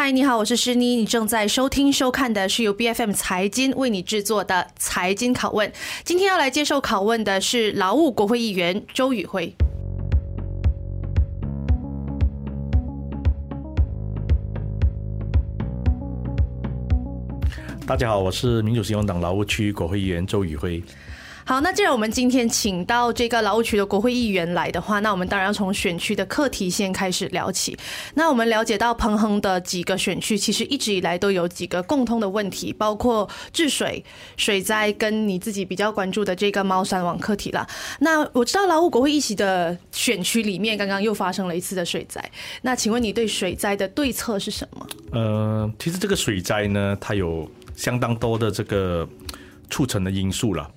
嗨，你好，我是诗妮，你正在收听收看的是由 BFM 财经为你制作的财经拷问。今天要来接受拷问的是劳务国会议员周宇辉。大家好，我是民主行动党劳务区国会议员周宇辉。好，那既然我们今天请到这个劳务区的国会议员来的话，那我们当然要从选区的课题先开始聊起。那我们了解到，彭亨的几个选区其实一直以来都有几个共通的问题，包括治水、水灾，跟你自己比较关注的这个猫山王课题啦。那我知道劳务国会议席的选区里面，刚刚又发生了一次的水灾。那请问你对水灾的对策是什么？呃，其实这个水灾呢，它有相当多的这个促成的因素了。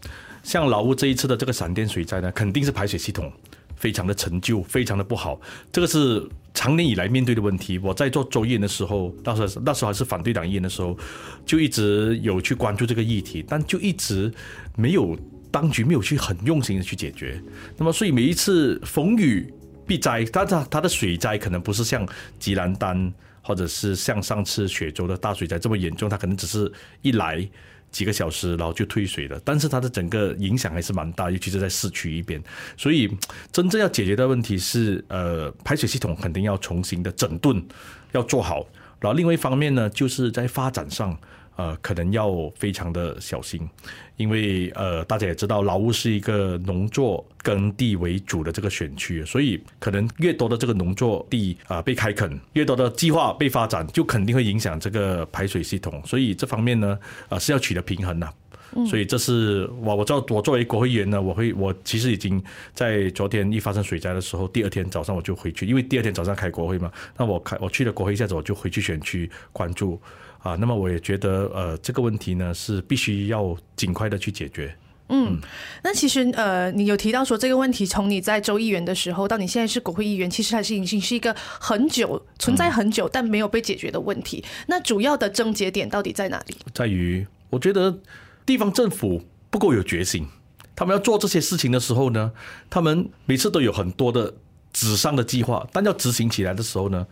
像老挝这一次的这个闪电水灾呢，肯定是排水系统非常的陈旧，非常的不好。这个是长年以来面对的问题。我在做州议员的时候，那时那时候还是反对党议员的时候，就一直有去关注这个议题，但就一直没有当局没有去很用心的去解决。那么，所以每一次逢雨必灾，但它它的水灾可能不是像吉兰丹或者是像上次雪州的大水灾这么严重，它可能只是一来。几个小时，然后就退水了。但是它的整个影响还是蛮大，尤其是在市区一边。所以真正要解决的问题是，呃，排水系统肯定要重新的整顿，要做好。然后另外一方面呢，就是在发展上。呃，可能要非常的小心，因为呃，大家也知道，劳务是一个农作耕地为主的这个选区，所以可能越多的这个农作地啊、呃、被开垦，越多的计划被发展，就肯定会影响这个排水系统。所以这方面呢，啊、呃、是要取得平衡的。所以这是我我知道，我作为国会议员呢，我会我其实已经在昨天一发生水灾的时候，第二天早上我就回去，因为第二天早上开国会嘛，那我开我去了国会一下子，我就回去选区关注。啊，那么我也觉得，呃，这个问题呢是必须要尽快的去解决。嗯，那其实呃，你有提到说这个问题，从你在州议员的时候到你现在是国会议员，其实还是已经是一个很久存在很久但没有被解决的问题。那主要的症结点到底在哪里？在于我觉得地方政府不够有决心，他们要做这些事情的时候呢，他们每次都有很多的纸上的计划，但要执行起来的时候呢，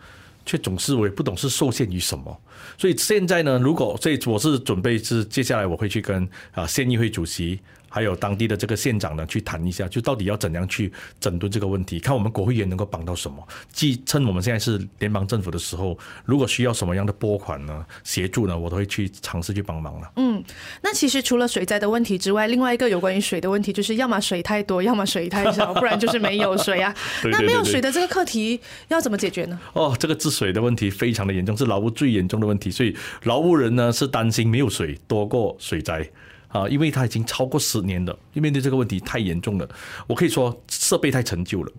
却总是我也不懂是受限于什么，所以现在呢，如果所以我是准备是接下来我会去跟啊县议会主席。还有当地的这个县长呢，去谈一下，就到底要怎样去整顿这个问题，看我们国会议员能够帮到什么。既趁我们现在是联邦政府的时候，如果需要什么样的拨款呢、协助呢，我都会去尝试去帮忙了。嗯，那其实除了水灾的问题之外，另外一个有关于水的问题，就是要么水太多，要么水太少，不然就是没有水啊。对对对对，那没有水的这个课题要怎么解决呢？哦，这个治水的问题非常的严重，是劳务最严重的问题，所以劳务人呢是担心没有水多过水灾。啊，因为它已经超过十年了，因为面对这个问题太严重了，我可以说设备太陈旧了。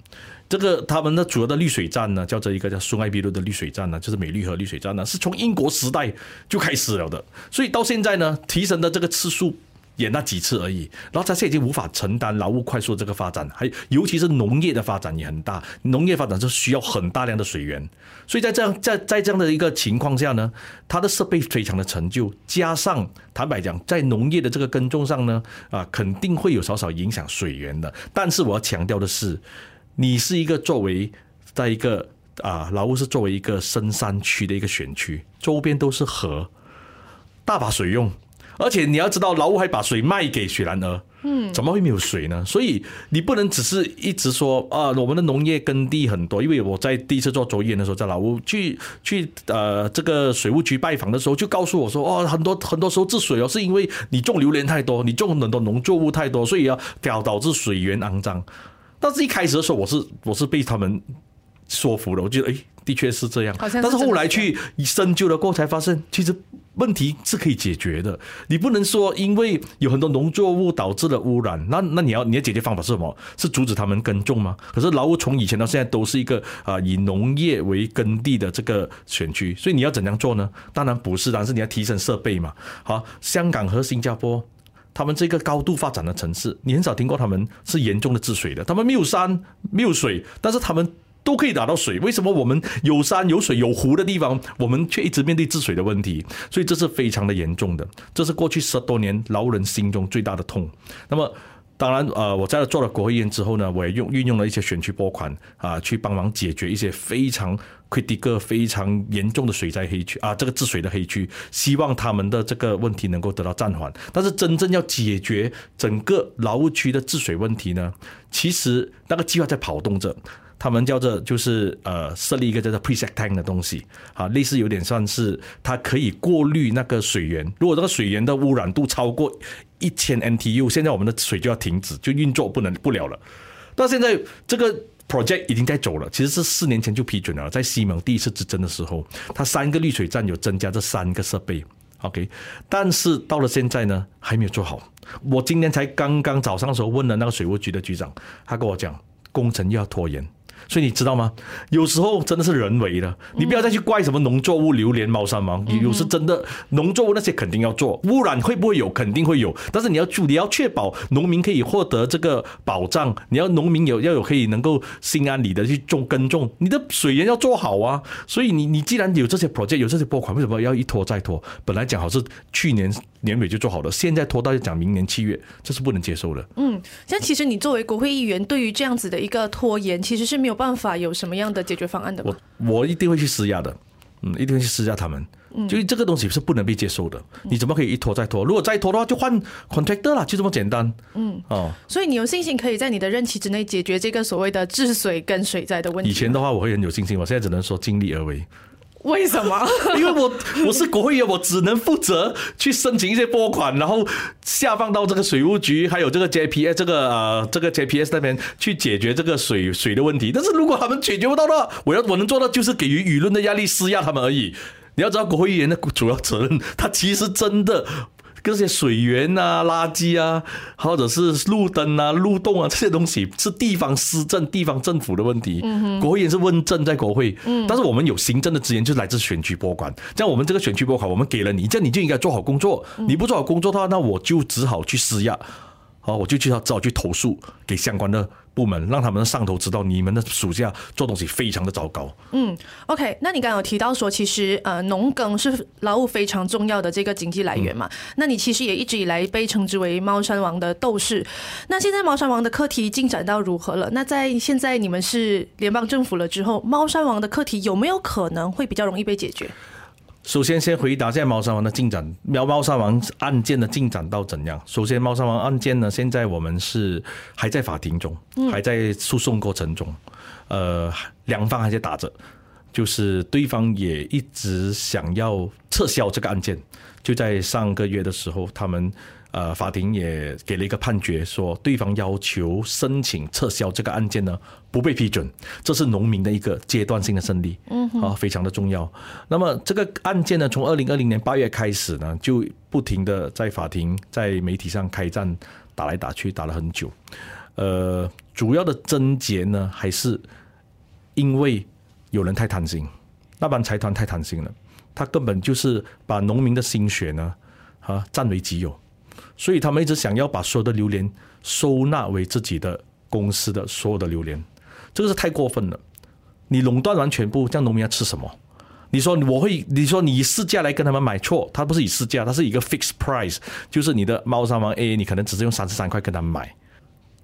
这个他们的主要的滤水站呢，叫做一个叫苏艾比路的滤水站呢，就是美绿河滤水站呢，是从英国时代就开始了的，所以到现在呢，提升的这个次数。演那几次而已，然后他现在已经无法承担劳务快速这个发展，还尤其是农业的发展也很大，农业发展是需要很大量的水源，所以在这样在在这样的一个情况下呢，它的设备非常的陈旧，加上坦白讲，在农业的这个耕种上呢，啊，肯定会有少少影响水源的。但是我要强调的是，你是一个作为在一个啊劳务是作为一个深山区的一个选区，周边都是河，大把水用。而且你要知道，劳务还把水卖给雪兰莪，嗯，怎么会没有水呢？所以你不能只是一直说啊，我们的农业耕地很多。因为我在第一次做作业的时候，在劳务去去呃这个水务局拜访的时候，就告诉我说，哦，很多很多时候治水哦，是因为你种榴莲太多，你种很多农作物太多，所以要导导致水源肮脏。但是一开始的时候，我是我是被他们说服了，我觉得哎，的确是这样。但是后来去深究了过后，才发现其实。问题是可以解决的，你不能说因为有很多农作物导致了污染，那那你要你的解决方法是什么？是阻止他们耕种吗？可是劳务从以前到现在都是一个啊以农业为耕地的这个选区，所以你要怎样做呢？当然不是，但是你要提升设备嘛。好，香港和新加坡，他们这个高度发展的城市，你很少听过他们是严重的治水的，他们没有山没有水，但是他们。都可以打到水，为什么我们有山有水有湖的地方，我们却一直面对治水的问题？所以这是非常的严重的，这是过去十多年劳人心中最大的痛。那么当然，呃，我在做了国会议员之后呢，我也用运用了一些选区拨款啊，去帮忙解决一些非常 critical、非常严重的水灾黑区啊，这个治水的黑区，希望他们的这个问题能够得到暂缓。但是真正要解决整个劳务区的治水问题呢，其实那个计划在跑动着。他们叫做就是呃设立一个叫做 pre-set tank 的东西，啊，类似有点算是它可以过滤那个水源。如果这个水源的污染度超过一千 NTU，现在我们的水就要停止，就运作不能不了了。到现在这个 project 已经在走了，其实是四年前就批准了，在西蒙第一次执政的时候，它三个滤水站有增加这三个设备，OK，但是到了现在呢，还没有做好。我今天才刚刚早上的时候问了那个水务局的局长，他跟我讲工程又要拖延。所以你知道吗？有时候真的是人为的，你不要再去怪什么农作物、榴莲、猫山王。有时真的农作物那些肯定要做，污染会不会有？肯定会有。但是你要注，你要确保农民可以获得这个保障。你要农民有要有可以能够心安理得去种耕种，你的水源要做好啊。所以你你既然有这些 project，有这些拨款，为什么要一拖再拖？本来讲好是去年年尾就做好了，现在拖到讲明年七月，这是不能接受的。嗯，像其实你作为国会议员，对于这样子的一个拖延，其实是没有办法有什么样的解决方案的？我我一定会去施压的，嗯，一定会去施压他们。嗯，就这个东西是不能被接受的。你怎么可以一拖再拖？如果再拖的话，就换 contractor 了，就这么简单。嗯，哦，所以你有信心可以在你的任期之内解决这个所谓的治水跟水灾的问题？以前的话，我会很有信心，我现在只能说尽力而为。为什么？因为我我是国会议员，我只能负责去申请一些拨款，然后下放到这个水务局，还有这个 JPS 这个呃这个 JPS 那边去解决这个水水的问题。但是如果他们解决不到的话，我要我能做到就是给予舆论的压力，施压他们而已。你要知道，国会议员的主要责任，他其实真的。这些水源啊、垃圾啊，或者是路灯啊、路洞啊这些东西，是地方施政、地方政府的问题。嗯国会也是问政在国会，嗯但是我们有行政的资源，就来自选区拨款。像我们这个选区拨款，我们给了你，这样你就应该做好工作。你不做好工作的话，那我就只好去施压。好，我就去要只好去投诉给相关的部门，让他们的上头知道你们的暑假做东西非常的糟糕。嗯，OK，那你刚刚有提到说，其实呃农耕是劳务非常重要的这个经济来源嘛？嗯、那你其实也一直以来被称之为猫山王的斗士。那现在猫山王的课题进展到如何了？那在现在你们是联邦政府了之后，猫山王的课题有没有可能会比较容易被解决？首先，先回答一下猫山王的进展。喵猫山王案件的进展到怎样？首先，猫山王案件呢，现在我们是还在法庭中，还在诉讼过程中。呃，两方还在打着，就是对方也一直想要撤销这个案件。就在上个月的时候，他们。呃，法庭也给了一个判决，说对方要求申请撤销这个案件呢，不被批准，这是农民的一个阶段性的胜利，嗯，啊，非常的重要。那么这个案件呢，从二零二零年八月开始呢，就不停的在法庭、在媒体上开战，打来打去，打了很久。呃，主要的症结呢，还是因为有人太贪心，那帮财团太贪心了，他根本就是把农民的心血呢，啊，占为己有。所以他们一直想要把所有的榴莲收纳为自己的公司的所有的榴莲，这个是太过分了。你垄断完全部，这样农民要吃什么？你说我会，你说你以市价来跟他们买错，他不是以市价，他是一个 fixed price，就是你的猫山王 A，你可能只是用三十三块跟他们买。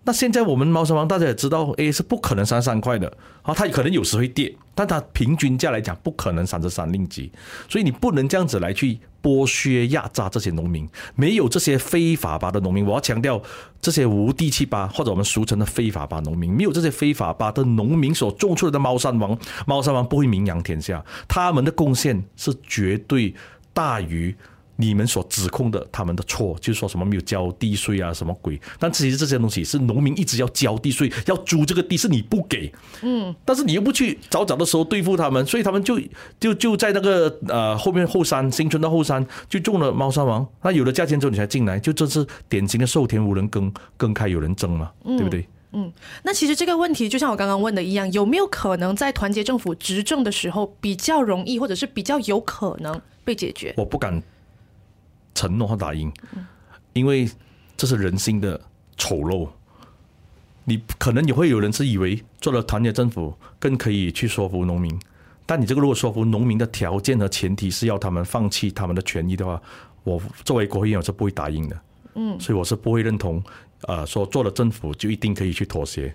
那现在我们猫山王大家也知道，A 是不可能三十三块的啊，它可能有时会跌，但它平均价来讲不可能三十三令吉，所以你不能这样子来去剥削压榨这些农民，没有这些非法吧的农民，我要强调这些无地契吧或者我们俗称的非法吧农民，没有这些非法吧的农民所种出来的猫山王，猫山王不会名扬天下，他们的贡献是绝对大于。你们所指控的他们的错，就是说什么没有交地税啊，什么鬼？但其实这些东西是农民一直要交地税，要租这个地是你不给，嗯，但是你又不去早早的时候对付他们，所以他们就就就在那个呃后面后山新村的后山就种了猫山王。那有了价钱之后你才进来，就这是典型的授田无人耕，耕开有人争嘛，对不对？嗯，那其实这个问题就像我刚刚问的一样，有没有可能在团结政府执政的时候比较容易，或者是比较有可能被解决？我不敢。承诺和打印，因为这是人心的丑陋。你可能也会有人是以为做了团结政府更可以去说服农民，但你这个如果说服农民的条件和前提是要他们放弃他们的权益的话，我作为国会议员是不会答应的。嗯，所以我是不会认同，呃，说做了政府就一定可以去妥协。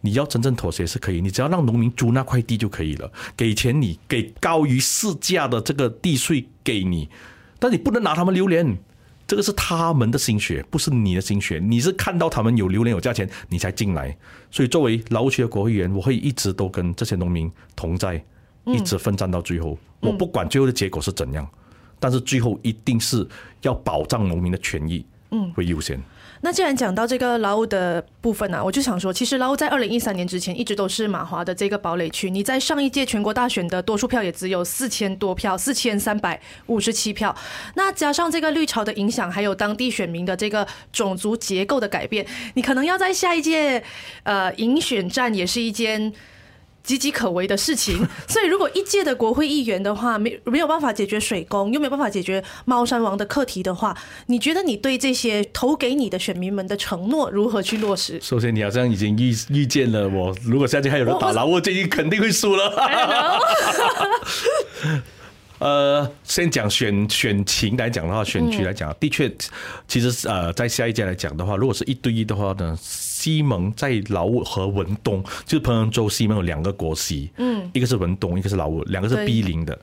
你要真正妥协是可以，你只要让农民租那块地就可以了，给钱你给高于市价的这个地税给你，但你不能拿他们榴莲，这个是他们的心血，不是你的心血。你是看到他们有榴莲有价钱，你才进来。所以作为劳务区的国会议员，我会一直都跟这些农民同在，一直奋战到最后。我不管最后的结果是怎样，但是最后一定是要保障农民的权益，嗯，为优先。那既然讲到这个劳务的部分呢、啊，我就想说，其实劳务在二零一三年之前一直都是马华的这个堡垒区。你在上一届全国大选的多数票也只有四千多票，四千三百五十七票。那加上这个绿潮的影响，还有当地选民的这个种族结构的改变，你可能要在下一届呃赢选战也是一件。岌岌可危的事情，所以如果一届的国会议员的话，没没有办法解决水工，又没有办法解决猫山王的课题的话，你觉得你对这些投给你的选民们的承诺如何去落实？首先，你好像已经预预见了我，如果下届还有人打了，我建议肯定会输了。呃，先讲选选情来讲的话，选区来讲，的确，其实呃，在下一届来讲的话，如果是一对一的话呢，西蒙在劳务和文东，就是彭亨州西蒙有两个国席，嗯，一个是文东，一个是劳务，两个是逼邻的。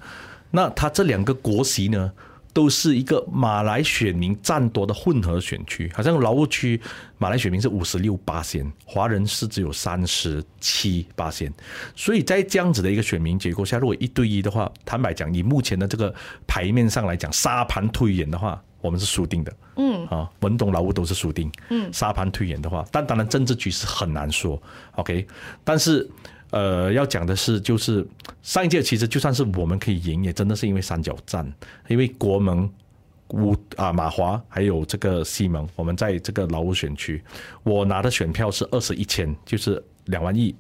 那他这两个国席呢？都是一个马来选民占多的混合选区，好像劳务区马来选民是五十六八仙，华人是只有三十七八仙，所以在这样子的一个选民结构下，如果一对一的话，坦白讲，以目前的这个牌面上来讲，沙盘推演的话，我们是输定的。嗯，啊，文东劳务都是输定。嗯，沙盘推演的话，但当然政治局势很难说。OK，但是。呃，要讲的是，就是上一届其实就算是我们可以赢，也真的是因为三角战，因为国盟、乌啊马华还有这个西蒙，我们在这个劳务选区，我拿的选票是二十一千，就是两万亿。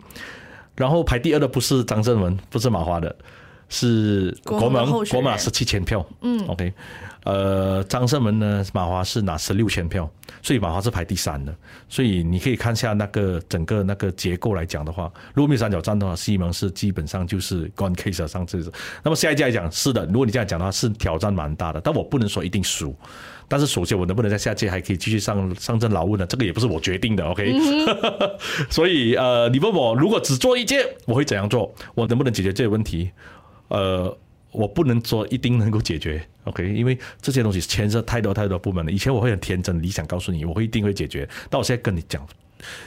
然后排第二的不是张正文，不是马华的，是国盟，国马十七千票。嗯，OK。呃，张胜文呢，马华是拿十六千票，所以马华是排第三的。所以你可以看一下那个整个那个结构来讲的话，如果没有三角战的话，西蒙是基本上就是 gone case 上次。那么下一届来讲，是的，如果你这样讲的话，是挑战蛮大的。但我不能说一定输。但是首先，我能不能在下届还可以继续上上阵劳务呢？这个也不是我决定的，OK？、嗯、所以呃，你问我如果只做一届，我会怎样做？我能不能解决这个问题？呃。我不能说一定能够解决，OK？因为这些东西牵涉太多太多部门了。以前我会很天真理想告诉你，我会一定会解决。但我现在跟你讲，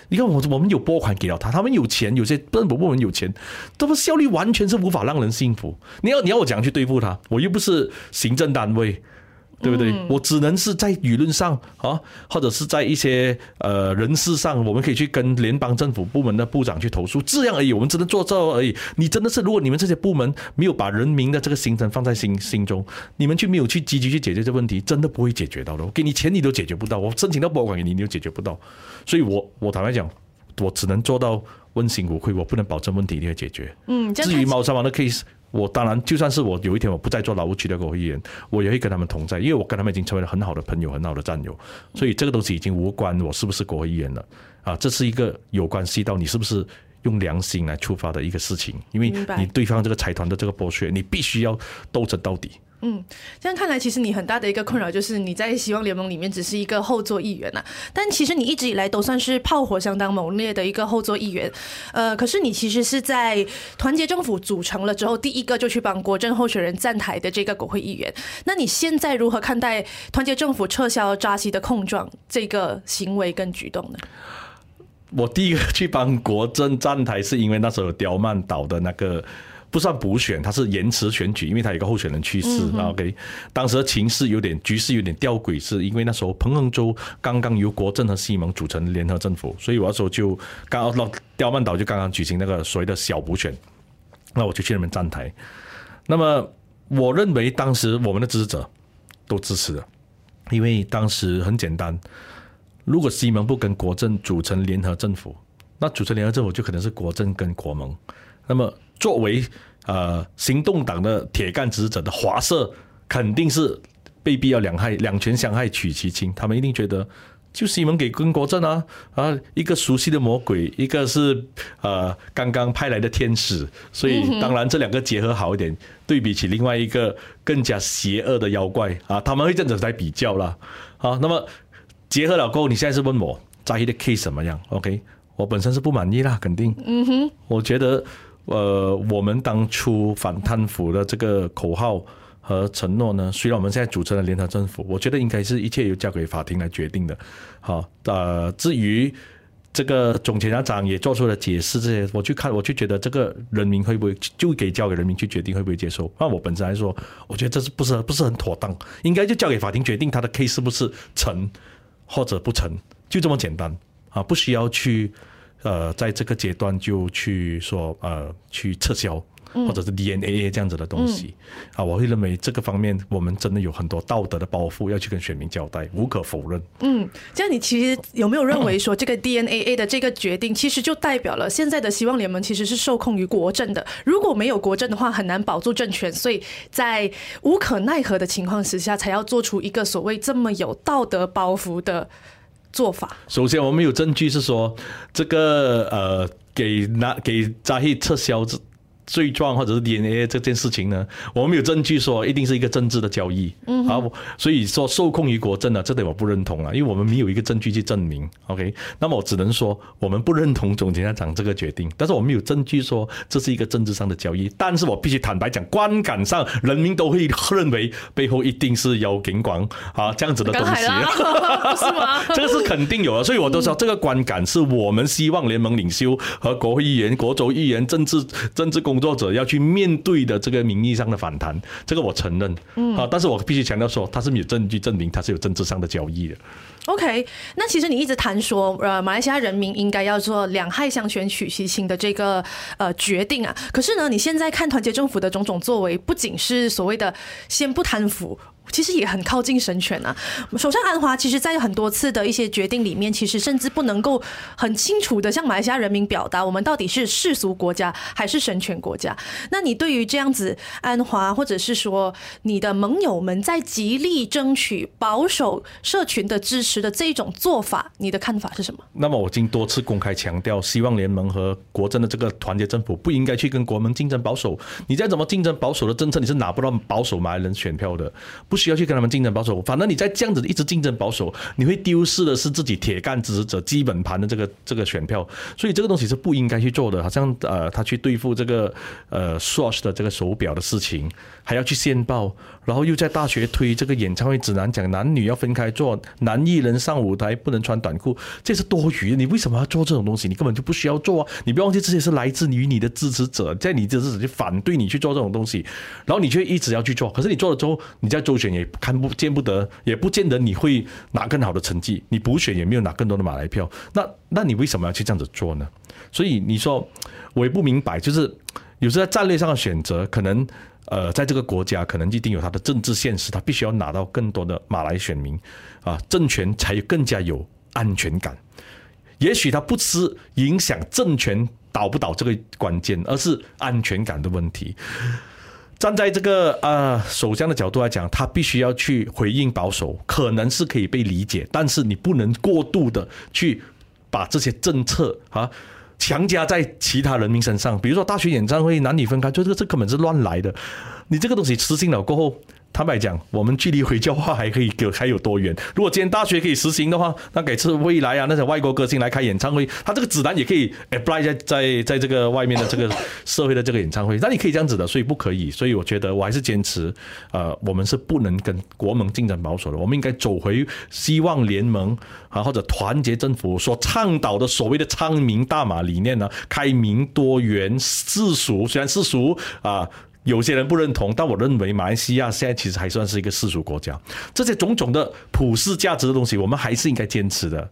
你看我我们有拨款给了他，他们有钱，有些政府部门有钱，这不效率完全是无法让人信服。你要你要我怎样去对付他？我又不是行政单位。对不对？我只能是在舆论上啊，或者是在一些呃人事上，我们可以去跟联邦政府部门的部长去投诉，这样而已。我们只能做这而已。你真的是，如果你们这些部门没有把人民的这个心声放在心心中，你们就没有去积极去解决这问题，真的不会解决到的。我给你钱，你都解决不到；我申请到拨款给你，你都解决不到。所以我我坦白讲，我只能做到问心无愧，我不能保证问题一定会解决。嗯，至于猫山王的 case。我当然，就算是我有一天我不再做劳务区的国会议员，我也会跟他们同在，因为我跟他们已经成为了很好的朋友、很好的战友，所以这个东西已经无关我是不是国会议员了啊，这是一个有关系到你是不是用良心来出发的一个事情，因为你对方这个财团的这个剥削，你必须要斗争到底。嗯，这样看来，其实你很大的一个困扰就是你在希望联盟里面只是一个后座议员呐、啊。但其实你一直以来都算是炮火相当猛烈的一个后座议员。呃，可是你其实是在团结政府组成了之后，第一个就去帮国政候选人站台的这个国会议员。那你现在如何看待团结政府撤销扎西的控状这个行为跟举动呢？我第一个去帮国政站台，是因为那时候刁曼岛的那个。不算补选，他是延迟选举，因为他有个候选人去世。嗯、OK，当时的情势有点局势有点吊诡，是因为那时候彭亨州刚刚由国政和西蒙组成联合政府，所以我那时候就刚到刁曼岛就刚刚举行那个所谓的小补选，那我就去那边站台。那么我认为当时我们的支持者都支持的，因为当时很简单，如果西蒙不跟国政组成联合政府，那组成联合政府就可能是国政跟国盟，那么。作为呃行动党的铁杆支持者的华社，肯定是被逼要两害两权相害取其轻，他们一定觉得就西蒙给跟国阵啊啊一个熟悉的魔鬼，一个是呃刚刚派来的天使，所以当然这两个结合好一点，对比起另外一个更加邪恶的妖怪啊，他们会这样子来比较啦啊。那么结合了过后，你现在是问我在意的 case 怎么样？OK，我本身是不满意啦，肯定。嗯哼，我觉得呃，我们当初反贪腐的这个口号和承诺呢，虽然我们现在组成了联合政府，我觉得应该是一切由交给法庭来决定的。好，呃，至于。这个总检察长也做出了解释，这些我去看，我就觉得这个人民会不会就给交给人民去决定会不会接受？那我本身来说，我觉得这是不是不是很妥当？应该就交给法庭决定他的 case 是不是成或者不成，就这么简单啊，不需要去呃在这个阶段就去说呃去撤销。或者是 DNA 这样子的东西啊，我会认为这个方面我们真的有很多道德的包袱要去跟选民交代，无可否认。嗯，这样你其实有没有认为说这个 DNA 的这个决定，其实就代表了现在的希望联盟其实是受控于国政的？如果没有国政的话，很难保住政权，所以在无可奈何的情况之下，才要做出一个所谓这么有道德包袱的做法。首先，我们有证据是说这个呃，给拿给扎希撤销罪状或者是 DNA 这件事情呢，我们有证据说一定是一个政治的交易，嗯，好，所以说受控于国政呢，这点我不认同了，因为我们没有一个证据去证明，OK，那么我只能说我们不认同总检察长这个决定，但是我们有证据说这是一个政治上的交易，但是我必须坦白讲，观感上人民都会认为背后一定是有警广啊这样子的东西，是吗？这个是肯定有的，所以我都说这个观感是我们希望联盟领袖和国会议员、国州议员、政治政治公。工作者要去面对的这个名义上的反弹，这个我承认，嗯，啊，但是我必须强调说，他是没有证据证明他是有政治上的交易的。OK，那其实你一直谈说，呃，马来西亚人民应该要做两害相权取其轻的这个呃决定啊，可是呢，你现在看团结政府的种种作为，不仅是所谓的先不贪腐。其实也很靠近神权啊！首相安华其实，在很多次的一些决定里面，其实甚至不能够很清楚的向马来西亚人民表达，我们到底是世俗国家还是神权国家。那你对于这样子安华，或者是说你的盟友们在极力争取保守社群的支持的这一种做法，你的看法是什么？那么我已经多次公开强调，希望联盟和国阵的这个团结政府不应该去跟国盟竞争保守。你再怎么竞争保守的政策，你是拿不到保守马来人选票的。不。需要去跟他们竞争保守，反正你在这样子一直竞争保守，你会丢失的是自己铁杆支持者基本盘的这个这个选票，所以这个东西是不应该去做的。好像呃，他去对付这个呃 Swatch 的这个手表的事情，还要去宪报，然后又在大学推这个演唱会指南，讲男女要分开做，男艺人上舞台不能穿短裤，这是多余的。你为什么要做这种东西？你根本就不需要做啊！你不要忘记这些是来自于你的支持者，在你的支持者去反对你去做这种东西，然后你却一直要去做。可是你做了之后，你在周旋也看不见不得，也不见得你会拿更好的成绩。你补选也没有拿更多的马来票，那那你为什么要去这样子做呢？所以你说我也不明白，就是有时候在战略上的选择，可能呃，在这个国家可能一定有它的政治现实，他必须要拿到更多的马来选民啊，政权才更加有安全感。也许他不是影响政权倒不倒这个关键，而是安全感的问题。站在这个呃首相的角度来讲，他必须要去回应保守，可能是可以被理解，但是你不能过度的去把这些政策啊强加在其他人民身上，比如说大学演唱会男女分开，就这个这根本是乱来的，你这个东西实行了过后。坦白讲，我们距离回教化还可以有还有多远？如果今天大学可以实行的话，那给次未来啊，那些外国歌星来开演唱会，他这个指南也可以 apply 在在在这个外面的这个社会的这个演唱会，那你可以这样子的，所以不可以。所以我觉得我还是坚持，呃，我们是不能跟国盟竞争保守的，我们应该走回希望联盟啊或者团结政府所倡导的所谓的昌明大马理念呢，开明多元世俗，虽然世俗啊。有些人不认同，但我认为马来西亚现在其实还算是一个世俗国家。这些种种的普世价值的东西，我们还是应该坚持的，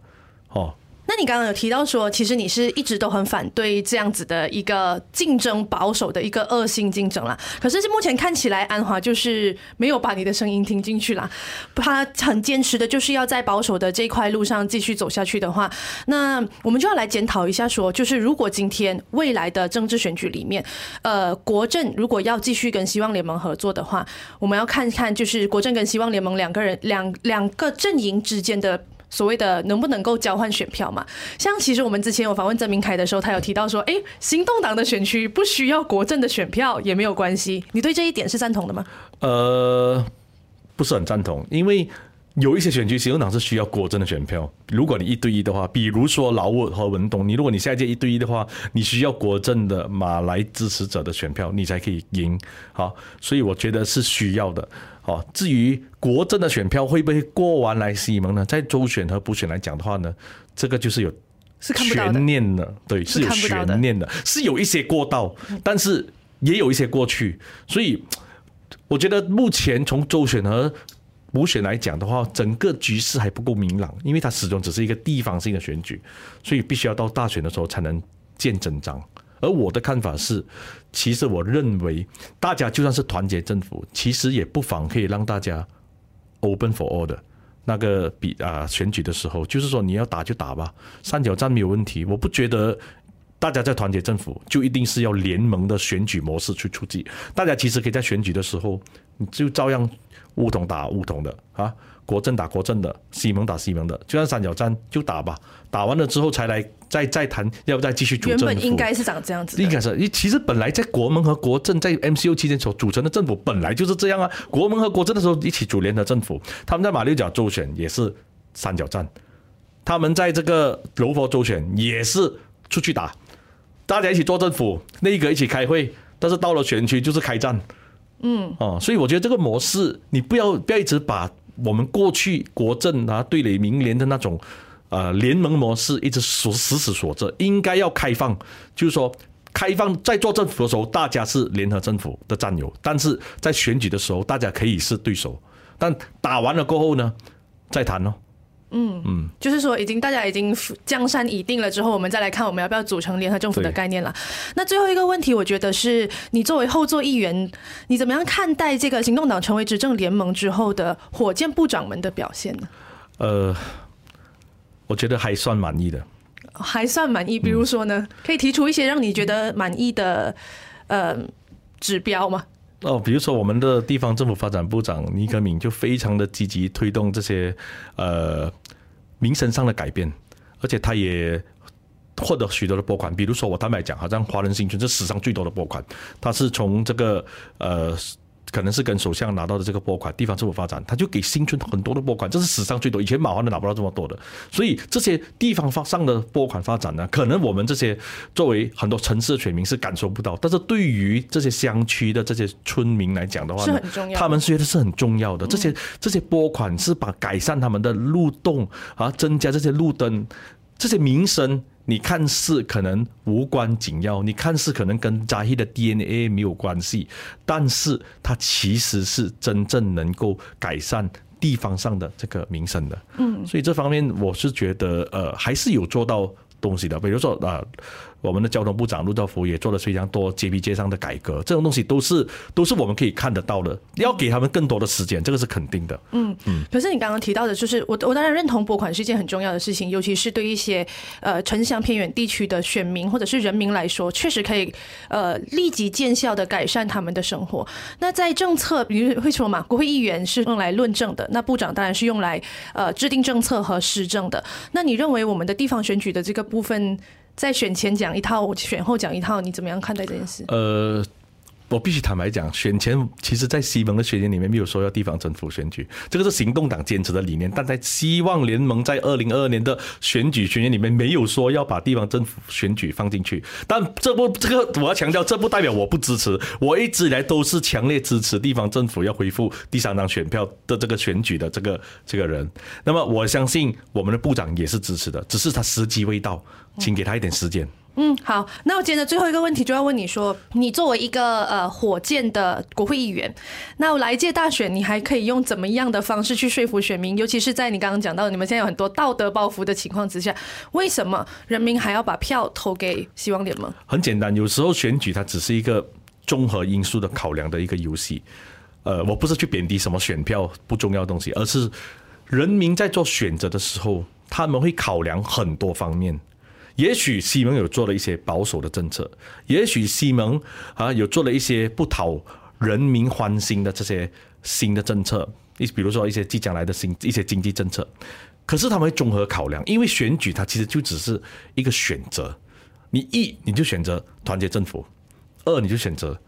哦。那你刚刚有提到说，其实你是一直都很反对这样子的一个竞争保守的一个恶性竞争啦。可是目前看起来，安华就是没有把你的声音听进去啦。他很坚持的就是要在保守的这块路上继续走下去的话，那我们就要来检讨一下，说就是如果今天未来的政治选举里面，呃，国政如果要继续跟希望联盟合作的话，我们要看看就是国政跟希望联盟两个人两两个阵营之间的。所谓的能不能够交换选票嘛？像其实我们之前有访问曾明凯的时候，他有提到说，哎，行动党的选区不需要国阵的选票也没有关系。你对这一点是赞同的吗？呃，不是很赞同，因为有一些选区，行动党是需要国阵的选票。如果你一对一的话，比如说劳务和文东，你如果你下一届一对一的话，你需要国阵的马来支持者的选票，你才可以赢。好，所以我觉得是需要的。好，至于国政的选票会不会过完来西蒙呢？在周选和补选来讲的话呢，这个就是有悬念的，对，是有悬念的，是有一些过道，但是也有一些过去。所以我觉得目前从周选和补选来讲的话，整个局势还不够明朗，因为它始终只是一个地方性的选举，所以必须要到大选的时候才能见真章。而我的看法是，其实我认为大家就算是团结政府，其实也不妨可以让大家 open for all 的那个比啊选举的时候，就是说你要打就打吧，三角战没有问题。我不觉得大家在团结政府就一定是要联盟的选举模式去出击，大家其实可以在选举的时候，你就照样。巫统打巫统的啊，国政打国政的，西蒙打西蒙的，就像三角战就打吧，打完了之后才来再再谈要不再继续组政府。原本应该是长这样子，应该是，其实本来在国盟和国政在 MCO 期间所组成的政府本来就是这样啊，国盟和国政的时候一起组联合政府，他们在马六甲州选也是三角战，他们在这个柔佛州选也是出去打，大家一起做政府，内阁一起开会，但是到了选区就是开战。嗯，哦，所以我觉得这个模式，你不要不要一直把我们过去国政啊对垒民联的那种呃联盟模式一直锁死死锁着，应该要开放，就是说开放在做政府的时候，大家是联合政府的战友，但是在选举的时候，大家可以是对手，但打完了过后呢，再谈喽。嗯嗯，就是说，已经大家已经江山已定了之后，我们再来看我们要不要组成联合政府的概念了。那最后一个问题，我觉得是你作为后座议员，你怎么样看待这个行动党成为执政联盟之后的火箭部长们的表现呢？呃，我觉得还算满意的，还算满意。比如说呢，可以提出一些让你觉得满意的呃指标吗？哦，比如说我们的地方政府发展部长倪可敏就非常的积极推动这些呃民生上的改变，而且他也获得许多的拨款。比如说我坦白讲，好像华人新村是史上最多的拨款，他是从这个呃。可能是跟首相拿到的这个拨款，地方政府发展，他就给新村很多的拨款，这是史上最多，以前马华都拿不到这么多的。所以这些地方发上的拨款发展呢，可能我们这些作为很多城市的选民是感受不到，但是对于这些乡区的这些村民来讲的话呢，他们觉得是很重要的。这些这些拨款是把改善他们的路洞啊，增加这些路灯，这些民生。你看似可能无关紧要，你看似可能跟扎希的 DNA 没有关系，但是它其实是真正能够改善地方上的这个民生的。嗯，所以这方面我是觉得，呃，还是有做到东西的，比如说啊。呃我们的交通部长陆兆福也做了非常多街边街上的改革，这种东西都是都是我们可以看得到的。要给他们更多的时间，这个是肯定的。嗯嗯。可是你刚刚提到的，就是我我当然认同拨款是一件很重要的事情，尤其是对一些呃城乡偏远地区的选民或者是人民来说，确实可以呃立即见效的改善他们的生活。那在政策，比如会说嘛，国会议员是用来论证的，那部长当然是用来呃制定政策和施政的。那你认为我们的地方选举的这个部分？在选前讲一套，我选后讲一套，你怎么样看待这件事？呃，我必须坦白讲，选前其实，在西蒙的宣言里面没有说要地方政府选举，这个是行动党坚持的理念。但在希望联盟在二零二二年的选举宣言里面没有说要把地方政府选举放进去。但这不，这个我要强调，这不代表我不支持。我一直以来都是强烈支持地方政府要恢复第三张选票的这个选举的这个这个人。那么我相信我们的部长也是支持的，只是他时机未到。请给他一点时间。嗯好，那我接着最后一个问题就要问你说，你作为一个呃火箭的国会议员，那来届大选，你还可以用怎么样的方式去说服选民？尤其是在你刚刚讲到你们现在有很多道德包袱的情况之下，为什么人民还要把票投给希望联盟？很简单，有时候选举它只是一个综合因素的考量的一个游戏。呃，我不是去贬低什么选票不重要的东西，而是人民在做选择的时候，他们会考量很多方面。也许西蒙有做了一些保守的政策，也许西蒙啊有做了一些不讨人民欢心的这些新的政策，你比如说一些即将来的新一些经济政策，可是他们会综合考量，因为选举它其实就只是一个选择，你一你就选择团结政府，二你就选择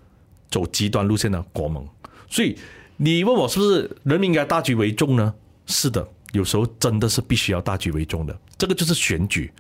走极端路线的国盟，所以你问我是不是人民应该大局为重呢？是的，有时候真的是必须要大局为重的，这个就是选举，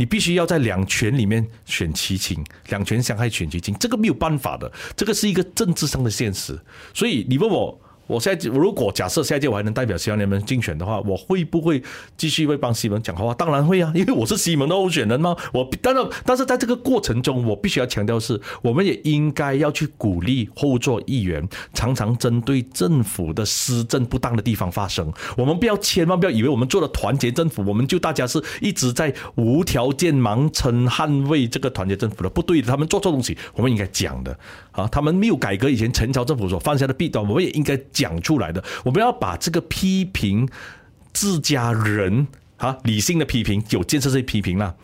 你必须要在两权里面选其轻，两权相害选其轻，这个没有办法的，这个是一个政治上的现实。所以你问我。我现在如果假设下一届我还能代表希望联盟竞选的话，我会不会继续为帮西蒙讲话？当然会啊，因为我是西蒙的候选人嘛。我当然，但是在这个过程中，我必须要强调是，我们也应该要去鼓励后座议员常常针对政府的施政不当的地方发声。我们不要千万不要以为我们做了团结政府，我们就大家是一直在无条件盲称捍卫这个团结政府的，不对的。他们做错东西，我们应该讲的啊。他们没有改革以前陈朝政府所犯下的弊端，我们也应该。讲出来的，我们要把这个批评自家人啊，理性的批评，有建设性批评啦，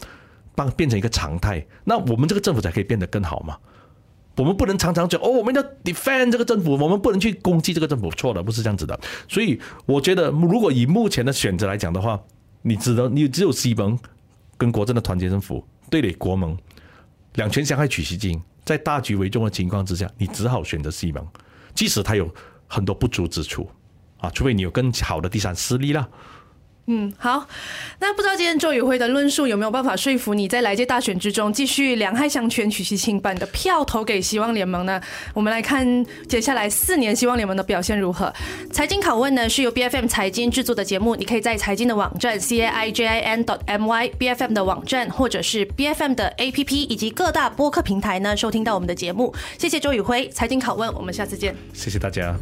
帮变成一个常态，那我们这个政府才可以变得更好嘛。我们不能常常讲哦，我们要 defend 这个政府，我们不能去攻击这个政府，错了，不是这样子的。所以我觉得，如果以目前的选择来讲的话，你只能你只有西蒙跟国政的团结政府对垒国盟，两权相害取其轻，在大局为重的情况之下，你只好选择西蒙，即使他有。很多不足之处啊，除非你有更好的第三势力了。嗯，好，那不知道今天周宇辉的论述有没有办法说服你在来届大选之中继续两害相权取其轻，把你的票投给希望联盟呢？我们来看接下来四年希望联盟的表现如何。财经拷问呢是由 B F M 财经制作的节目，你可以在财经的网站 c a i j i n dot m y B F M 的网站或者是 B F M 的 A P P 以及各大播客平台呢收听到我们的节目。谢谢周宇辉，财经拷问，我们下次见。谢谢大家。